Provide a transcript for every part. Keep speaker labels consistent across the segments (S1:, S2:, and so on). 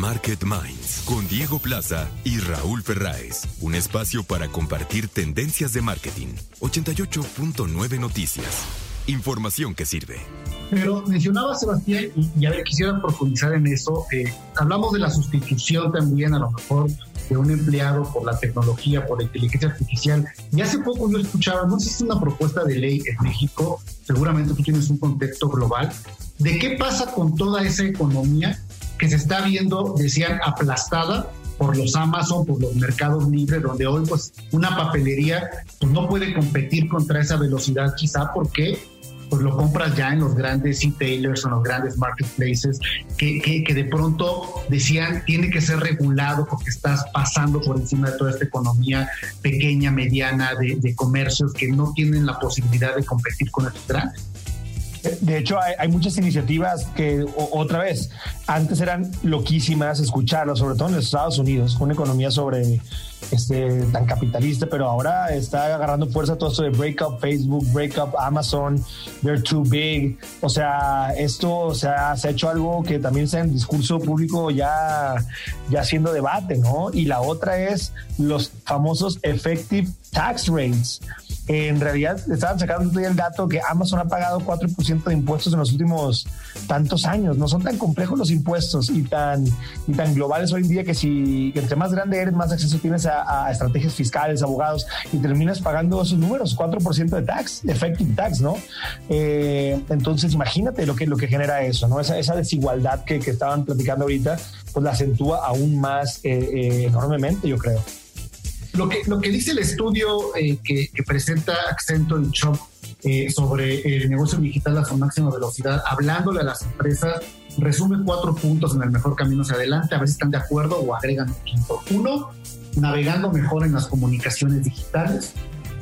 S1: Market Minds con Diego Plaza y Raúl Ferráez. Un espacio para compartir tendencias de marketing. 88.9 Noticias. Información que sirve.
S2: Pero mencionaba Sebastián, y, a ver, quisiera profundizar en eso. Eh, hablamos de la sustitución también, a lo mejor, de un empleado por la tecnología, por la inteligencia artificial. Y hace poco yo escuchaba, no sé si es una propuesta de ley en México, seguramente tú tienes un contexto global, de qué pasa con toda esa economía que se está viendo, decían, aplastada por los Amazon, por los mercados libres, donde hoy pues una papelería pues, no puede competir contra esa velocidad quizá porque pues lo compras ya en los grandes retailers o en los grandes marketplaces, que, que, de pronto decían tiene que ser regulado porque estás pasando por encima de toda esta economía pequeña, mediana, de, de comercios que no tienen la posibilidad de competir con estos grandes.
S3: De hecho, hay, muchas iniciativas que, otra vez, antes eran loquísimas escucharlas, sobre todo en los Estados Unidos, una economía sobre este, tan capitalista, pero ahora está agarrando fuerza todo esto de break up Facebook, break up Amazon, they're too big. O sea, esto se ha hecho algo que también está en discurso público ya, ya haciendo debate, ¿no? Y la otra es los famosos effective tax rates en realidad estaban sacando el dato que Amazon ha pagado 4% de impuestos en los últimos tantos años. No son tan complejos los impuestos y tan, y tan globales hoy en día que si entre más grande eres, más acceso tienes a, estrategias fiscales, abogados y terminas pagando esos números, 4% de tax, effective tax, ¿no? Eh, entonces imagínate lo que, lo que genera eso, ¿no? Esa, esa desigualdad que, que estaban platicando ahorita, pues la acentúa aún más eh, eh, enormemente, yo creo.
S2: Lo que, lo que dice el estudio eh, que, presenta Accenture y Shop eh, sobre el negocio digital a su máxima velocidad, hablándole a las empresas, resume cuatro puntos en el mejor camino hacia adelante, a ver si están de acuerdo o agregan un quinto. Uno, navegando mejor en las comunicaciones digitales.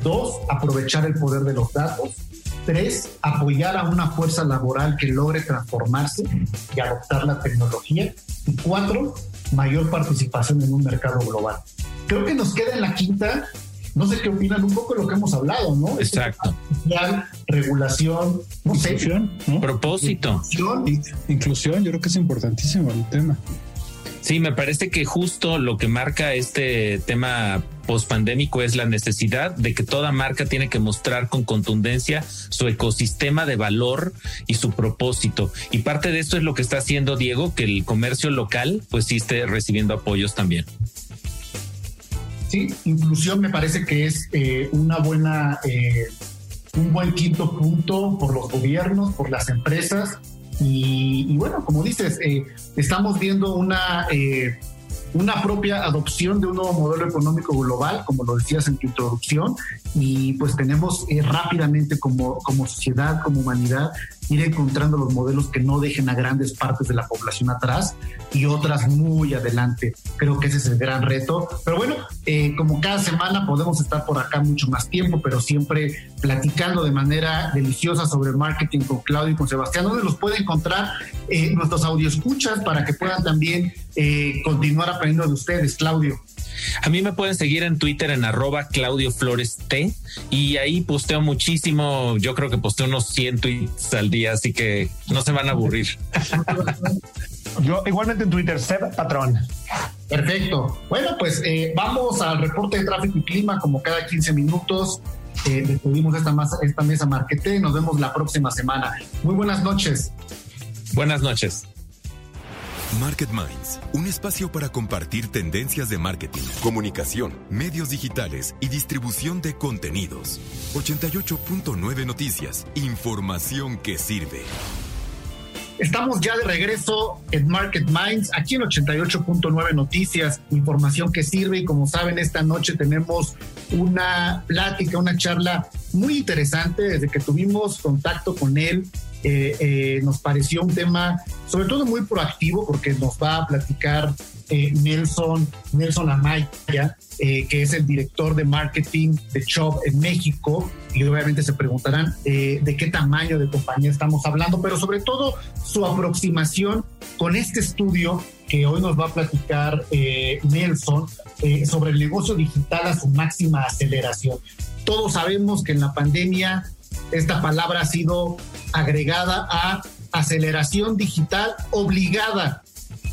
S2: Dos, aprovechar el poder de los datos. Tres, apoyar a una fuerza laboral que logre transformarse y adoptar la tecnología. Y cuatro, mayor participación en un mercado global creo que nos queda en la quinta, no sé qué opinan un poco de lo que hemos hablado, ¿no?
S4: Exacto.
S2: regulación, no
S4: Inclusión, Propósito.
S5: Inclusión. yo creo que es importantísimo el tema.
S4: Sí, me parece que justo lo que marca este tema pospandémico es la necesidad de que toda marca tiene que mostrar con contundencia su ecosistema de valor y su propósito. Y parte de esto es lo que está haciendo Diego, que el comercio local pues sí esté recibiendo apoyos también.
S2: Sí, inclusión me parece que es eh, una buena, eh, un buen quinto punto por los gobiernos, por las empresas. Y, bueno, como dices, eh, estamos viendo una, una propia adopción de un nuevo modelo económico global, como lo decías en tu introducción, y pues tenemos rápidamente como, como sociedad, como humanidad, ir encontrando los modelos que no dejen a grandes partes de la población atrás y otras muy adelante. Creo que ese es el gran reto. Pero bueno, eh, como cada semana podemos estar por acá mucho más tiempo, pero siempre platicando de manera deliciosa sobre marketing con Claudio y con Sebastián. ¿Dónde los puede encontrar eh, nuestros escuchas para que puedan también eh, continuar aprendiendo de ustedes, Claudio?
S4: A mí me pueden seguir en Twitter en arroba Claudio Flores T y ahí posteo muchísimo. Yo creo que posteo unos 100 tweets al día, así que no se van a aburrir.
S3: Yo igualmente en Twitter, Seb Patrón.
S2: Perfecto. Bueno, pues eh, vamos al reporte de tráfico y clima como cada 15 minutos. Eh, despedimos esta, esta mesa Marquete. Nos vemos la próxima semana. Muy buenas noches.
S4: Buenas noches.
S1: Market Minds, un espacio para compartir tendencias de marketing, comunicación, medios digitales y distribución de contenidos. 88.9 Noticias, información que sirve.
S2: Estamos ya de regreso en Market Minds, aquí en 88.9 Noticias, información que sirve y como saben, esta noche tenemos una plática, una charla muy interesante desde que tuvimos contacto con él eh, eh, nos pareció un tema sobre todo muy proactivo porque nos va a platicar eh, Nelson, Nelson Amaya, que es el director de marketing de Shop en México. Y obviamente se preguntarán de qué tamaño de compañía estamos hablando, pero sobre todo su aproximación con este estudio que hoy nos va a platicar Nelson sobre el negocio digital a su máxima aceleración. Todos sabemos que en la pandemia esta palabra ha sido agregada a aceleración digital obligada.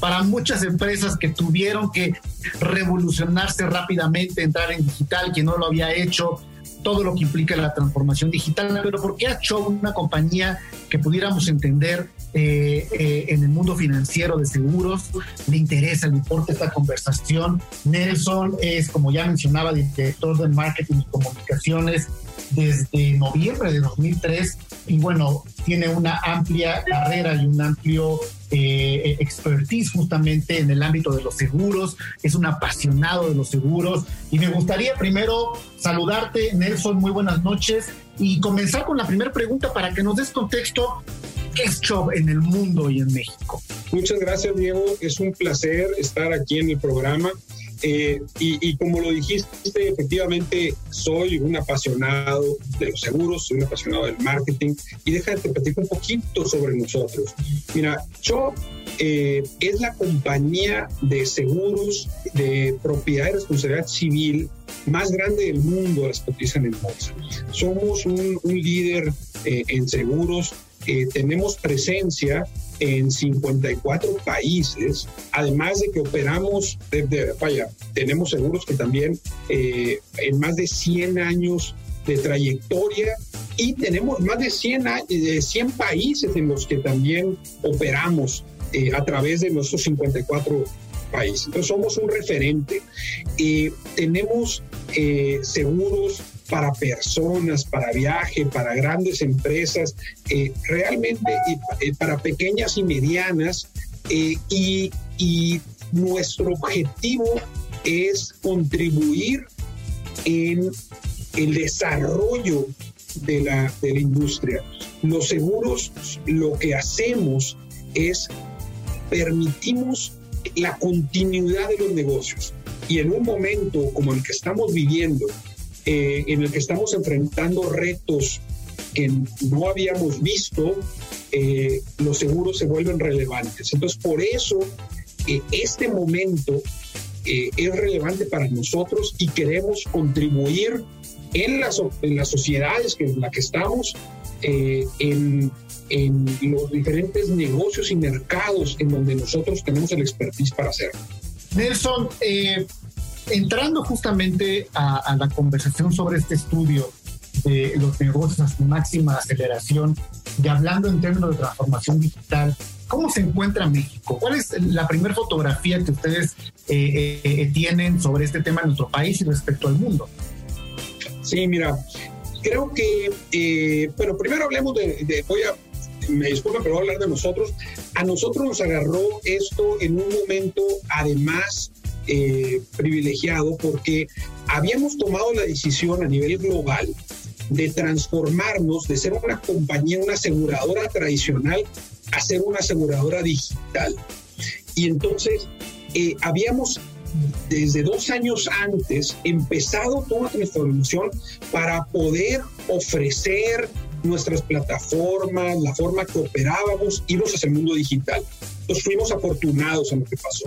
S2: para muchas empresas que tuvieron que revolucionarse rápidamente, entrar en digital, que no lo había hecho, todo lo que implica la transformación digital, pero ¿por qué hecho una compañía que pudiéramos entender eh, eh, en el mundo financiero de seguros? Le interesa, le importa esta conversación. Nelson es, como ya mencionaba, director de marketing y comunicaciones desde noviembre de 2003 y bueno, tiene una amplia carrera y un amplio eh, expertise justamente en el ámbito de los seguros, es un apasionado de los seguros y me gustaría primero saludarte, Nelson, muy buenas noches y comenzar con la primera pregunta para que nos des contexto. ¿Qué es Chubb en el mundo y en México?
S6: Muchas gracias, Diego. Es un placer estar aquí en el programa. Eh, y, como lo dijiste, efectivamente soy un apasionado de los seguros, soy un apasionado del marketing y déjame te platico un poquito sobre nosotros. Mira, yo eh, es la compañía de seguros de propiedad y responsabilidad civil más grande del mundo, las cotizan en bolsa. Somos un, líder eh, en seguros, tenemos presencia en 54 países, además de que operamos, desde, vaya, tenemos seguros que también eh, en más de 100 años de trayectoria y tenemos más de 100, de 100 países en los que también operamos eh, a través de nuestros 54 países. Entonces somos un referente. y tenemos eh, seguros para personas, para viaje, para grandes empresas, eh, realmente eh, para pequeñas y medianas. Eh, y, nuestro objetivo es contribuir en el desarrollo de la, de la industria. Los seguros lo que hacemos es permitimos la continuidad de los negocios. Y en un momento como el que estamos viviendo, eh, en el que estamos enfrentando retos que no habíamos visto, eh, los seguros se vuelven relevantes. Entonces, por eso eh, este momento es relevante para nosotros y queremos contribuir en las, en las sociedades en las que estamos, en, en los diferentes negocios y mercados en donde nosotros tenemos el expertise para hacerlo.
S2: Nelson, entrando justamente a, la conversación sobre este estudio de los negocios a su máxima aceleración y hablando en términos de transformación digital, ¿cómo se encuentra México? ¿Cuál es la primera fotografía que ustedes eh, eh, tienen sobre este tema en nuestro país y respecto al mundo?
S6: Sí, mira, creo que, eh, bueno, primero hablemos de, voy a me disculpen, pero voy a hablar de nosotros. A nosotros nos agarró esto en un momento, además, eh, privilegiado porque habíamos tomado la decisión a nivel global de transformarnos de ser una compañía, una aseguradora tradicional, a ser una aseguradora digital. Y entonces eh, habíamos desde dos años antes empezado toda una transformación para poder ofrecer nuestras plataformas, la forma que operábamos, irnos hacia el mundo digital. Entonces fuimos afortunados en lo que pasó.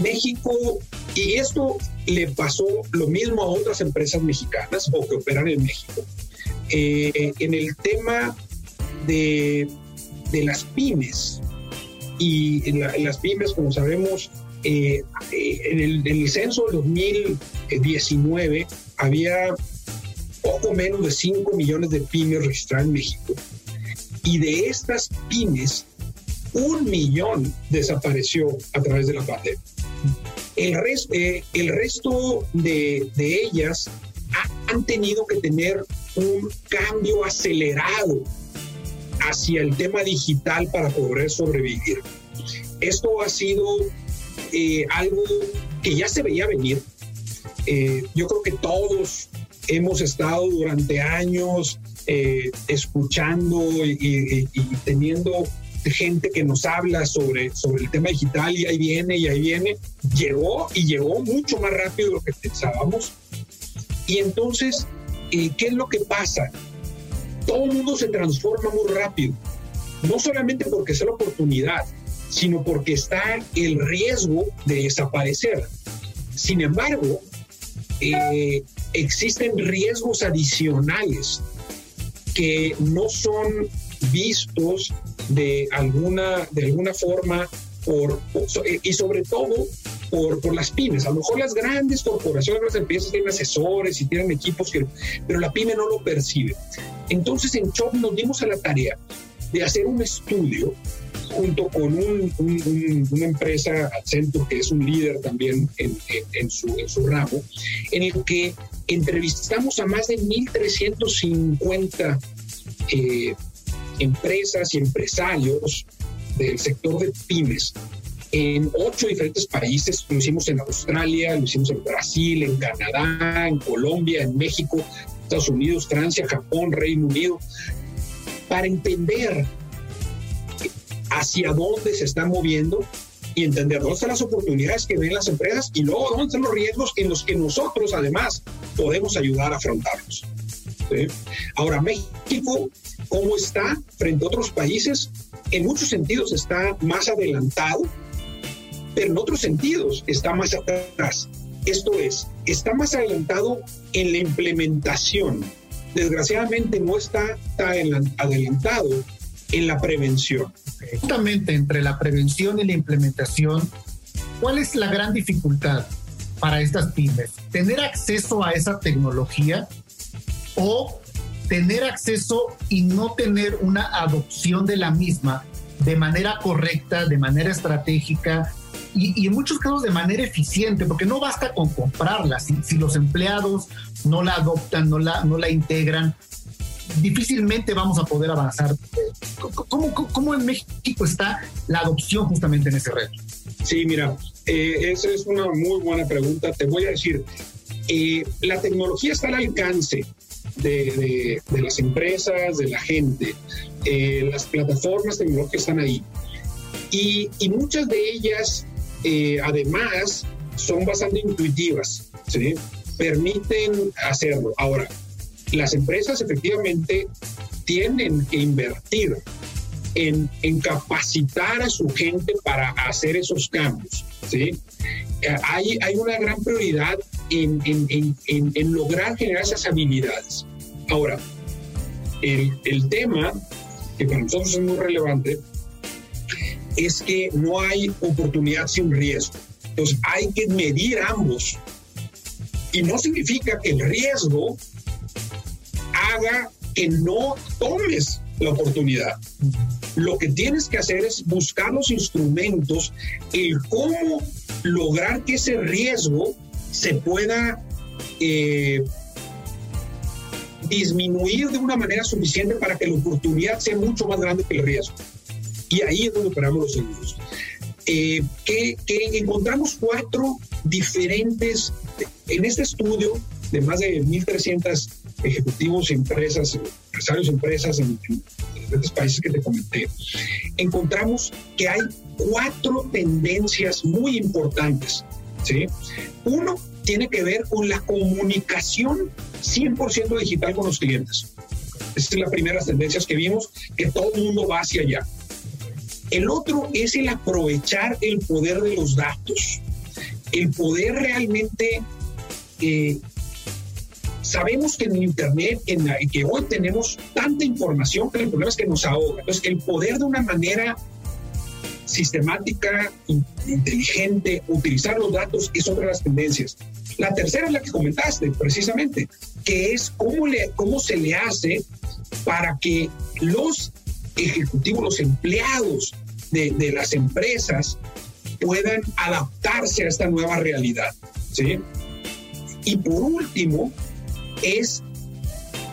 S6: México, y esto le pasó lo mismo a otras empresas mexicanas o que operan en México, eh, en el tema de, de las pymes. Y las pymes, como sabemos, eh, en, el, en, el, censo del 2019 había poco menos de 5 millones de pymes registradas en México. Y de estas pymes, un millón desapareció a través de la pandemia. Eh, el resto de, ellas han tenido que tener un cambio acelerado hacia el tema digital para poder sobrevivir. Esto ha sido eh, algo que ya se veía venir. Eh, yo creo que todos hemos estado durante años escuchando y, teniendo gente que nos habla sobre, sobre el tema digital y ahí viene y ahí viene, llegó y llegó mucho más rápido de lo que pensábamos. Y entonces, eh, ¿qué es lo que pasa? Todo el mundo se transforma muy rápido, no solamente porque es la oportunidad, sino porque está el riesgo de desaparecer. Sin embargo, eh, existen riesgos adicionales que no son vistos de alguna, de alguna forma por, eh, y sobre todo por, por, las pymes. A lo mejor las grandes corporaciones, las empresas tienen asesores y tienen equipos, que, pero la pyme no lo percibe. Entonces en CHOP nos dimos a la tarea de hacer un estudio junto con un, una empresa, Accenture, que es un líder también en, en, su, en su ramo, en el que entrevistamos a más de 1.350 eh, empresas y empresarios del sector de pymes en ocho diferentes países. Lo hicimos en Australia, lo hicimos en Brasil, en Canadá, en Colombia, en México, Estados Unidos, Francia, Japón, Reino Unido, para entender hacia dónde se están moviendo y entender dónde están las oportunidades que ven las empresas y luego dónde están los riesgos en los que nosotros además podemos ayudar a afrontarlos. Ahora, México, ¿cómo está frente a otros países? En muchos sentidos está más adelantado, pero en otros sentidos está más atrás. Esto es, está más adelantado en la implementación. Desgraciadamente no está tan adelantado en la prevención.
S2: Justamente entre la prevención y la implementación, ¿cuál es la gran dificultad para estas pymes? ¿Tener acceso a esa tecnología o tener acceso y no tener una adopción de la misma de manera correcta, de manera estratégica y, en muchos casos de manera eficiente, porque no basta con comprarla, si, si los empleados no la adoptan, no la, no la integran, difícilmente vamos a poder avanzar. ¿Cómo, cómo en México está la adopción justamente en ese reto?
S6: Sí, mira, eh, esa es una muy buena pregunta. Te voy a decir, eh, la tecnología está al alcance de, de, las empresas, de la gente. Eh, las plataformas tecnológicas están ahí. Y, y muchas de ellas, además, son bastante intuitivas, ¿sí? permiten hacerlo. Ahora, las empresas efectivamente tienen que invertir en, capacitar a su gente para hacer esos cambios. ¿sí? Eh, hay, hay una gran prioridad en, en, lograr generar esas habilidades. Ahora, el, el tema que para nosotros es muy relevante es que no hay oportunidad sin riesgo. Entonces hay que medir ambos. Y no significa que el riesgo haga que no tomes la oportunidad. Lo que tienes que hacer es buscar los instrumentos, el cómo lograr que ese riesgo se pueda eh, disminuir de una manera suficiente para que la oportunidad sea mucho más grande que el riesgo. Y ahí es donde operamos los seguros. Eh, que, encontramos cuatro diferentes, en este estudio de más de 1.300 ejecutivos, empresas, empresarios, empresas en, diferentes países que te comenté, encontramos que hay cuatro tendencias muy importantes. ¿sí? Uno tiene que ver con la comunicación 100% digital con los clientes. Esa es la primera de las tendencias que vimos, que todo el mundo va hacia allá. El otro es el aprovechar el poder de los datos, el poder realmente eh, sabemos que en Internet, en que hoy tenemos tanta información, que el problema es que nos ahoga. Entonces, el poder de una manera sistemática, inteligente, utilizar los datos es otra de las tendencias. La tercera es la que comentaste, precisamente, que es cómo, le, cómo se le hace para que los ejecutivos, los empleados de, de las empresas puedan adaptarse a esta nueva realidad. ¿sí? Y por último, es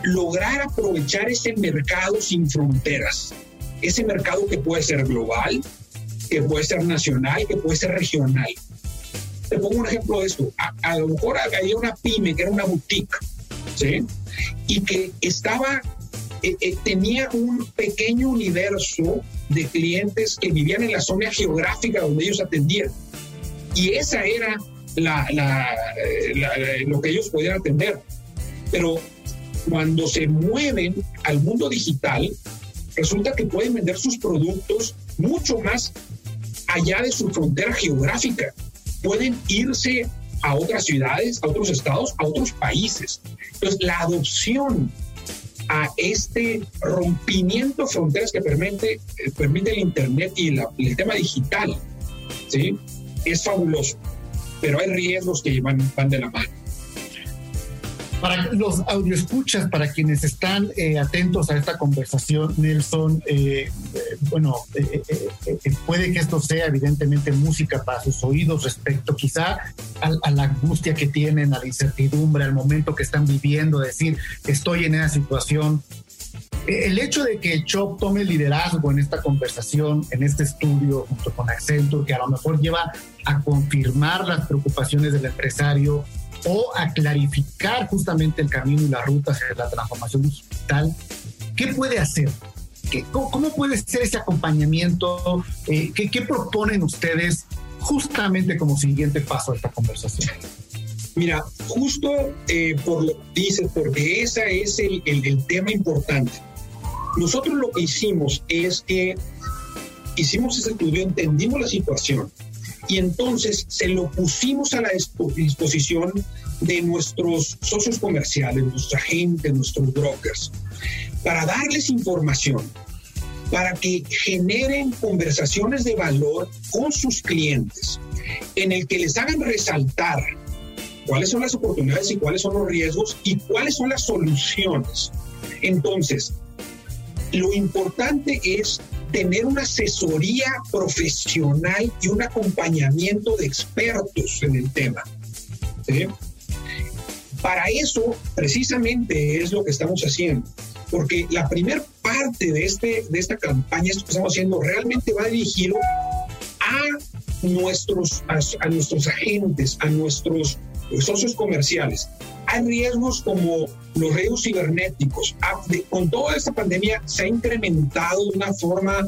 S6: lograr aprovechar ese mercado sin fronteras, ese mercado que puede ser global, que puede ser nacional, que puede ser regional. Te pongo un ejemplo de esto. A, lo mejor había una pyme que era una boutique, ¿sí? Y que estaba, eh, eh, tenía un pequeño universo de clientes que vivían en la zona geográfica donde ellos atendían. Y esa era eh, lo que ellos podían atender. Pero cuando se mueven al mundo digital, resulta que pueden vender sus productos mucho más allá de su frontera geográfica. Pueden irse a otras ciudades, a otros estados, a otros países. Entonces, la adopción a este rompimiento de fronteras que permite, permite el Internet y el tema digital ¿sí? Es fabuloso, pero hay riesgos que van, van de la mano.
S2: Para los audioescuchas, para quienes están eh, atentos a esta conversación, Nelson, eh, eh, bueno, puede que esto sea evidentemente música para sus oídos respecto quizá a, la angustia que tienen, a la incertidumbre, al momento que están viviendo, decir, estoy en esa situación. El hecho de que Chop tome liderazgo en esta conversación, en este estudio, junto con Accenture, que a lo mejor lleva a confirmar las preocupaciones del empresario, o a clarificar justamente el camino y la ruta hacia la transformación digital, ¿qué puede hacer? ¿Qué, cómo, puede ser ese acompañamiento? Eh, ¿qué, proponen ustedes justamente como siguiente paso de esta conversación?
S6: Mira, justo eh, por lo que dices, porque ese es el, el tema importante. Nosotros lo que hicimos es que hicimos ese estudio, entendimos la situación, y entonces se lo pusimos a la disposición de nuestros socios comerciales, nuestros agentes, nuestros brokers, para darles información, para que generen conversaciones de valor con sus clientes, en el que les hagan resaltar cuáles son las oportunidades y cuáles son los riesgos y cuáles son las soluciones. Entonces, lo importante es tener una asesoría profesional y un acompañamiento de expertos en el tema. Para eso, precisamente, es lo que estamos haciendo. Porque la primera parte de, este, de esta campaña, esto que estamos haciendo, realmente va dirigido a nuestros, a nuestros agentes, a nuestros socios comerciales. Hay riesgos como los riesgos cibernéticos. Ah, con toda esta pandemia se ha incrementado de una forma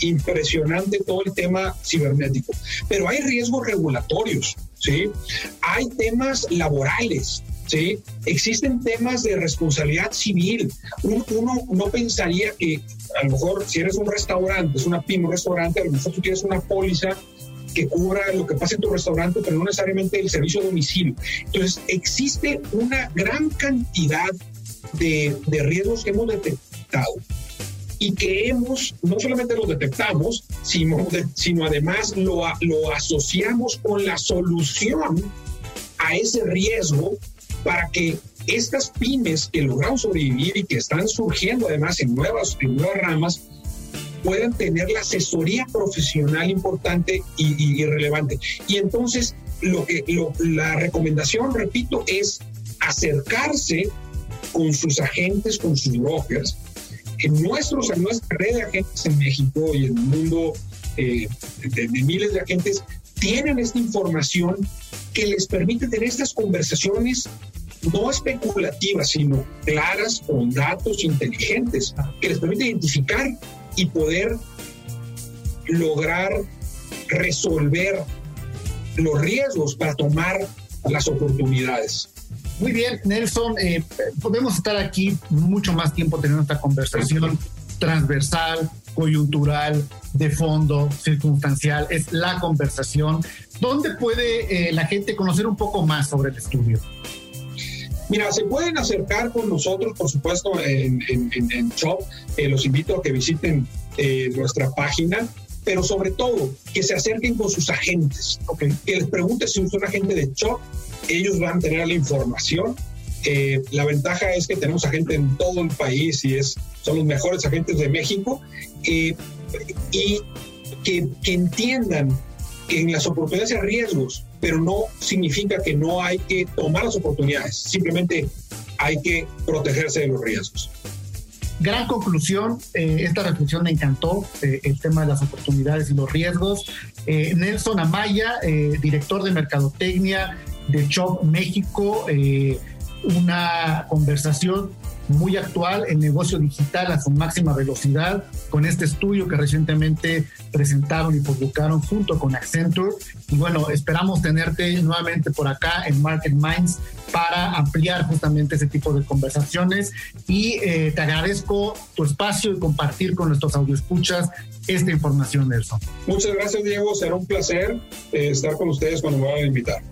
S6: impresionante todo el tema cibernético, pero hay riesgos regulatorios, ¿sí? Hay temas laborales, ¿sí? Existen temas de responsabilidad civil. Uno, no pensaría que a lo mejor si eres un restaurante, es una pyme, un restaurante, a lo mejor tú tienes una póliza que cubra lo que pasa en tu restaurante, pero no necesariamente el servicio de domicilio. Entonces, existe una gran cantidad de, de riesgos que hemos detectado y que hemos, no solamente los detectamos, sino, sino además lo, lo asociamos con la solución a ese riesgo para que estas pymes que lograron sobrevivir y que están surgiendo además en nuevas, en nuevas ramas, puedan tener la asesoría profesional importante y, relevante. Y entonces, lo que, la recomendación, repito, es acercarse con sus agentes, con sus brokers. En, nuestros, en nuestra red de agentes en México y en el mundo eh, de, de miles de agentes, tienen esta información que les permite tener estas conversaciones no especulativas, sino claras, con datos inteligentes, que les permite identificar y poder lograr resolver los riesgos para tomar las oportunidades.
S2: Muy bien, Nelson, eh, podemos estar aquí mucho más tiempo teniendo esta conversación transversal, coyuntural, de fondo, circunstancial, es la conversación. ¿Dónde puede eh, la gente conocer un poco más sobre el estudio?
S6: Mira, se pueden acercar con nosotros, por supuesto, en, en, en, Shop. Eh, los invito a que visiten eh, nuestra página, pero sobre todo que se acerquen con sus agentes, okay. que les pregunten si son agente de Shop. Ellos van a tener la información. Eh, la ventaja es que tenemos agentes en todo el país y es, son los mejores agentes de México. y que, que entiendan en las oportunidades hay riesgos, pero no significa que no hay que tomar las oportunidades, simplemente hay que protegerse de los riesgos.
S2: Gran conclusión, eh, esta reflexión me encantó, eh, el tema de las oportunidades y los riesgos. Eh, Nelson Amaya, director de Mercadotecnia de Chop México, una conversación muy actual, el negocio digital a su máxima velocidad, con este estudio que recientemente presentaron y publicaron junto con Accenture. Y bueno, esperamos tenerte nuevamente por acá en Market Minds para ampliar justamente ese tipo de conversaciones. Y eh, te agradezco tu espacio y compartir con nuestros audioescuchas esta información, Nelson.
S6: Muchas gracias, Diego. Será un placer eh, estar con ustedes cuando me vayan a invitar.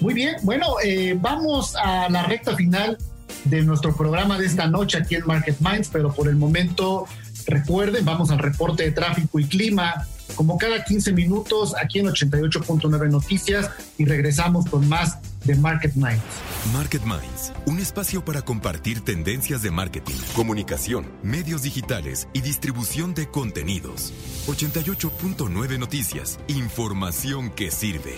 S2: Muy bien, bueno, eh, vamos a la recta final de nuestro programa de esta noche aquí en Market Minds, pero por el momento recuerden, vamos al reporte de tráfico y clima como cada 15 minutos aquí en 88.9 Noticias y regresamos con más de Market Minds.
S1: Market Minds, un espacio para compartir tendencias de marketing, comunicación, medios digitales y distribución de contenidos. 88.9 Noticias, información que sirve.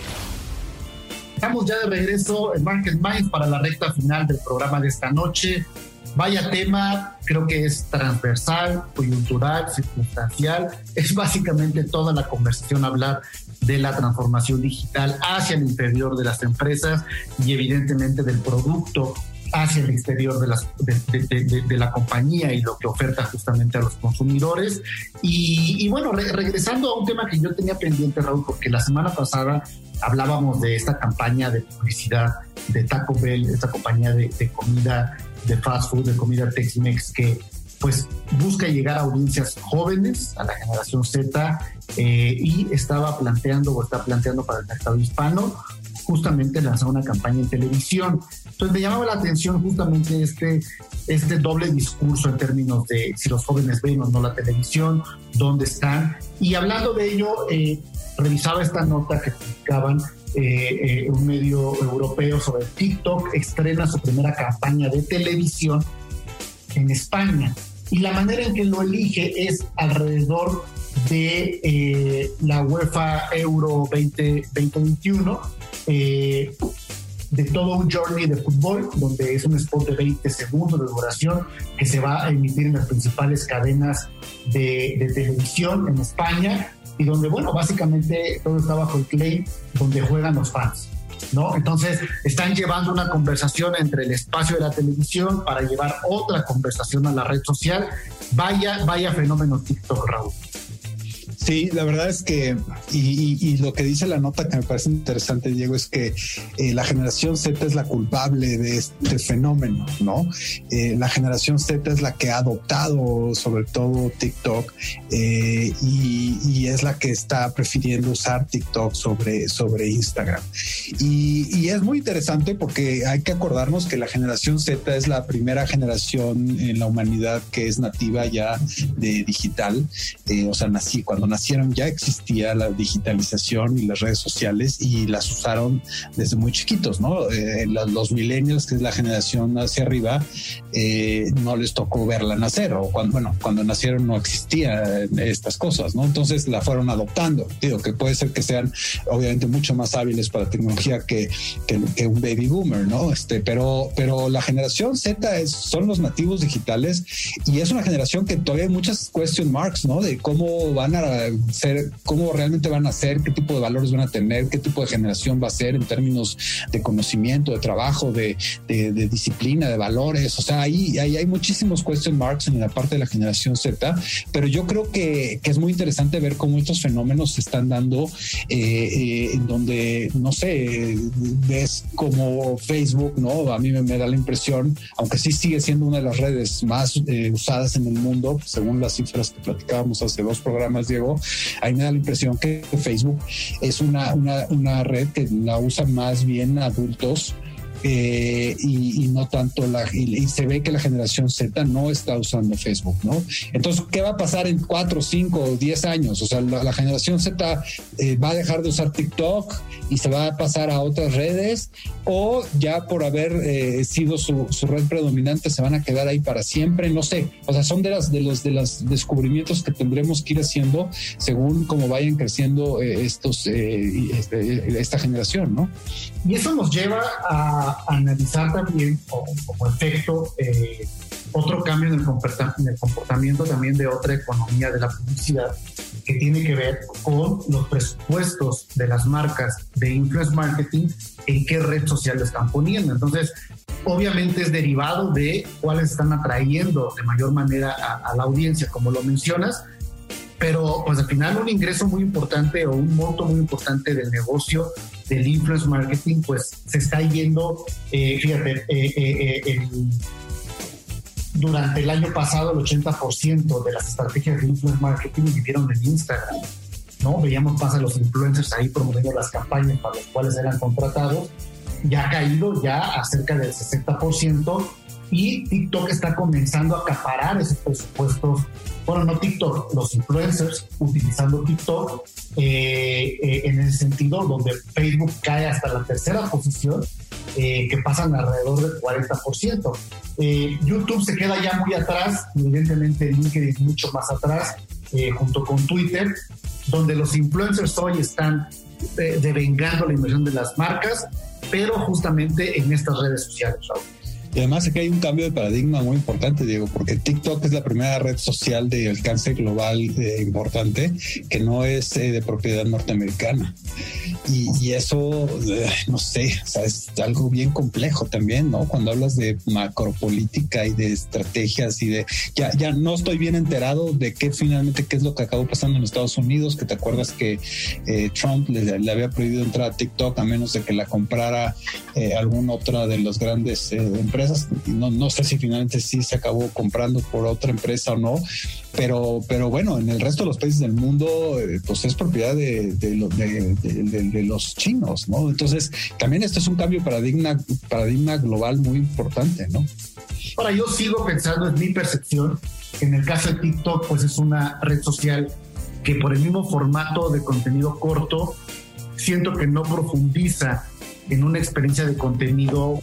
S2: Estamos ya de regreso en Market Minds para la recta final del programa de esta noche. Vaya tema, creo que es transversal, coyuntural, circunstancial. Es básicamente toda la conversación hablar de la transformación digital hacia el interior de las empresas y evidentemente del producto hacia el exterior de, las, de, la compañía y lo que oferta justamente a los consumidores. Y, bueno, regresando a un tema que yo tenía pendiente, Raúl, porque la semana pasada hablábamos de esta campaña de publicidad de Taco Bell, esta compañía de, comida, de fast food, de comida Tex-Mex, que pues busca llegar a audiencias jóvenes, a la generación Z, eh, y estaba planteando o está planteando para el mercado hispano justamente lanzar una campaña en televisión. Entonces me llamaba la atención justamente este, este doble discurso en términos de si los jóvenes ven o no la televisión, dónde están. Y hablando de ello, eh, revisaba esta nota que publicaban eh, un medio europeo sobre TikTok, estrena su primera campaña de televisión en España y la manera en que lo elige es alrededor de eh, la UEFA Euro 2021, eh, de todo un journey de fútbol, donde es un spot de 20 segundos de duración que se va a emitir en las principales cadenas de, de televisión en España y donde, bueno, básicamente todo está bajo el claim donde juegan los fans. ¿no? Entonces, están llevando una conversación entre el espacio de la televisión para llevar otra conversación a la red social. Vaya, vaya fenómeno TikTok, Raúl.
S5: Sí, la verdad es que, y, lo que dice la nota que me parece interesante, Diego, es que eh, la generación Z es la culpable de este fenómeno, ¿no? Eh, la generación Z es la que ha adoptado sobre todo TikTok eh, y, es la que está prefiriendo usar TikTok sobre, sobre Instagram. Y, es muy interesante porque hay que acordarnos que la generación Z es la primera generación en la humanidad que es nativa ya de digital, o sea, nací cuando nacieron ya existía la digitalización y las redes sociales y las usaron desde muy chiquitos, ¿no? Eh, los, millennials, que es la generación hacia arriba, eh, no les tocó verla nacer o cuando, bueno, cuando nacieron no existían estas cosas, ¿no? Entonces la fueron adoptando. Digo que puede ser que sean obviamente mucho más hábiles para tecnología que, que, un baby boomer, ¿no? Este, pero, pero la generación Z es, son los nativos digitales y es una generación que todavía hay muchas question marks, ¿no? De cómo van a ser, cómo realmente van a ser, qué tipo de valores van a tener, qué tipo de generación va a ser en términos de conocimiento, de trabajo, de, disciplina, de valores. O sea, ahí, hay muchísimos question marks en la parte de la generación Z, pero yo creo que, es muy interesante ver cómo estos fenómenos se están dando eh, eh, en donde, no sé, ves como Facebook, ¿no? A mí me, da la impresión, aunque sí sigue siendo una de las redes más eh, usadas en el mundo, según las cifras que platicábamos hace dos programas, Diego, ahí me da la impresión que Facebook es una, una, una red que la usan más bien adultos eh, y, no tanto la y, se ve que la generación Z no está usando Facebook, ¿no? Entonces, ¿qué va a pasar en cuatro, cinco diez años? O sea, la, generación Z eh, va a dejar de usar TikTok y se va a pasar a otras redes o ya por haber eh, sido su, red predominante se van a quedar ahí para siempre, no sé. O sea, son de las de los de los descubrimientos que tendremos que ir haciendo según cómo vayan creciendo estos este, esta generación, ¿no?
S2: Y eso nos lleva a analizar también como, efecto eh, otro cambio en el, comportamiento también de otra economía de la publicidad que tiene que ver con los presupuestos de las marcas de influence marketing en qué red social lo están poniendo. Entonces, obviamente es derivado de cuáles están atrayendo de mayor manera a, a la audiencia, como lo mencionas, pero pues al final un ingreso muy importante o un monto muy importante del negocio del influence marketing pues se está yendo, eh, fíjate, eh, eh, durante el año pasado el 80% de las estrategias de influence marketing vivieron en Instagram. ¿no? Veíamos más a los influencers ahí promoviendo las campañas para las cuales eran contratados. Ya ha caído ya a cerca del 60% y TikTok está comenzando a acaparar esos presupuestos, bueno, no TikTok, los influencers utilizando TikTok eh, eh, en el sentido donde Facebook cae hasta la tercera posición, eh, que pasan alrededor del 40%. YouTube se queda ya muy atrás, evidentemente LinkedIn mucho más atrás, junto con Twitter, donde los influencers hoy están devengando la inversión de las marcas, pero justamente en estas redes sociales,
S5: y además aquí hay un cambio de paradigma muy importante, Diego, porque TikTok es la primera red social de alcance global eh, importante que no es eh, de propiedad norteamericana. Y, eso, eh, no sé, es algo bien complejo también, ¿no? Cuando hablas de macropolítica y de estrategias y de... Ya, ya no estoy bien enterado de qué finalmente, qué es lo que acabó pasando en Estados Unidos, que te acuerdas que Trump le, había prohibido entrar a TikTok a menos de que la comprara alguna otra de las grandes empresas no, no sé si finalmente sí se acabó comprando por otra empresa o no, pero, pero bueno, en el resto de los países del mundo, eh, pues es propiedad de, los chinos, ¿no? Entonces, también esto es un cambio paradigma, paradigma global muy importante, ¿no?
S2: Ahora, yo sigo pensando, es mi percepción, en el caso de TikTok, pues es una red social que por el mismo formato de contenido corto, siento que no profundiza en una experiencia de contenido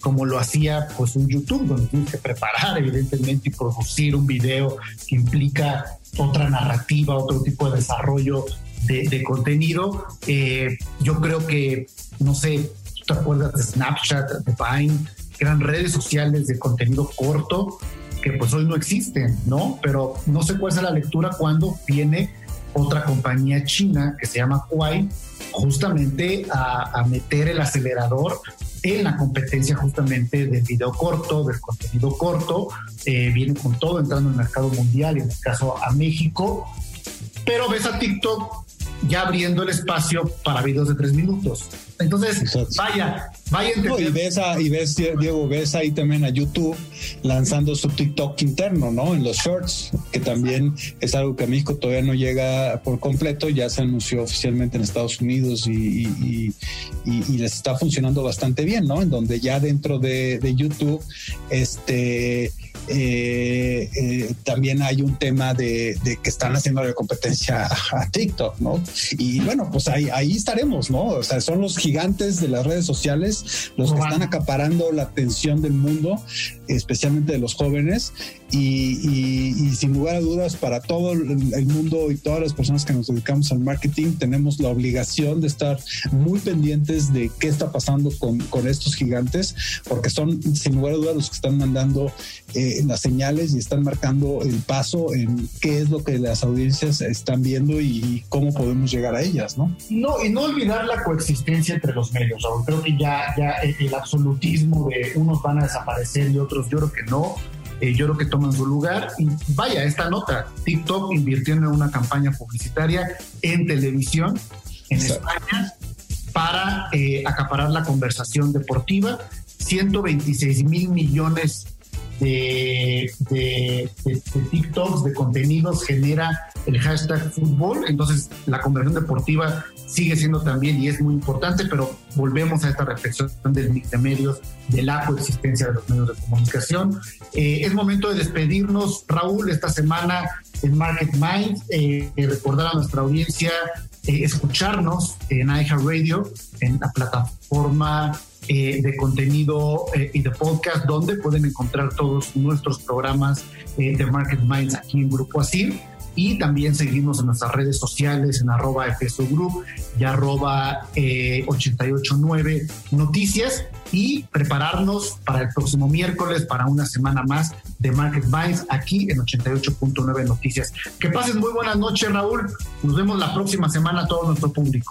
S2: como lo hacía pues un YouTube, donde tienes que preparar evidentemente y producir un video que implica otra narrativa, otro tipo de desarrollo de, contenido. Eh, yo creo que, no sé, ¿tú te acuerdas de Snapchat, de Vine? Eran redes sociales de contenido corto que pues hoy no existen, ¿no? Pero no sé cuál es la lectura cuando viene otra compañía china que se llama Huawei justamente a, a meter el acelerador en la competencia justamente del video corto, del contenido corto, eh, viene con todo entrando en el mercado mundial y en el caso a México, pero ves a TikTok ya abriendo el espacio para videos de tres minutos. Entonces, vaya, vaya
S5: y ves y ves, Diego, ves ahí también a YouTube lanzando su TikTok interno, ¿no? En los shorts, que también es algo que a México todavía no llega por completo, ya se anunció oficialmente en Estados Unidos y, les está funcionando bastante bien, ¿no? En donde ya dentro de, de YouTube, este eh, eh, también hay un tema de, que están haciendo la competencia a TikTok, ¿no? Y bueno, pues ahí, ahí estaremos, ¿no? O sea, son los gigantes de las redes sociales los que están acaparando la atención del mundo, especialmente de los jóvenes, y, sin lugar a dudas para todo el mundo y todas las personas que nos dedicamos al marketing tenemos la obligación de estar muy pendientes de qué está pasando con, con estos gigantes porque son sin lugar a dudas los que están mandando eh, las señales y están marcando el paso en qué es lo que las audiencias están viendo y cómo podemos llegar a ellas, ¿no?
S2: No, y no olvidar la coexistencia entre los medios, Creo que ya, ya el absolutismo de unos van a desaparecer y otros yo creo que no eh, yo creo que toman su lugar. Y vaya, esta nota, TikTok invirtió en una campaña publicitaria en televisión en España para eh, acaparar la conversación deportiva. 126 mil millones de, de, de, TikToks, de contenidos genera el hashtag fútbol. Entonces, la conversación deportiva sigue siendo también y es muy importante, pero volvemos a esta reflexión del mix de medios, de la coexistencia de los medios de comunicación. Eh, es momento de despedirnos, Raúl, esta semana en Market Mind, eh, recordar a nuestra audiencia eh, escucharnos en iHeartRadio, en la plataforma de contenido y de podcast, donde pueden encontrar todos nuestros programas de Market Minds aquí en Grupo Asir y también seguimos en nuestras redes sociales en arroba Group y arroba 889 eh, Noticias y prepararnos para el próximo miércoles para una semana más de Market Minds aquí en 88.9 Noticias. Que pases muy buenas noches, Raúl. Nos vemos la próxima semana a todo nuestro público.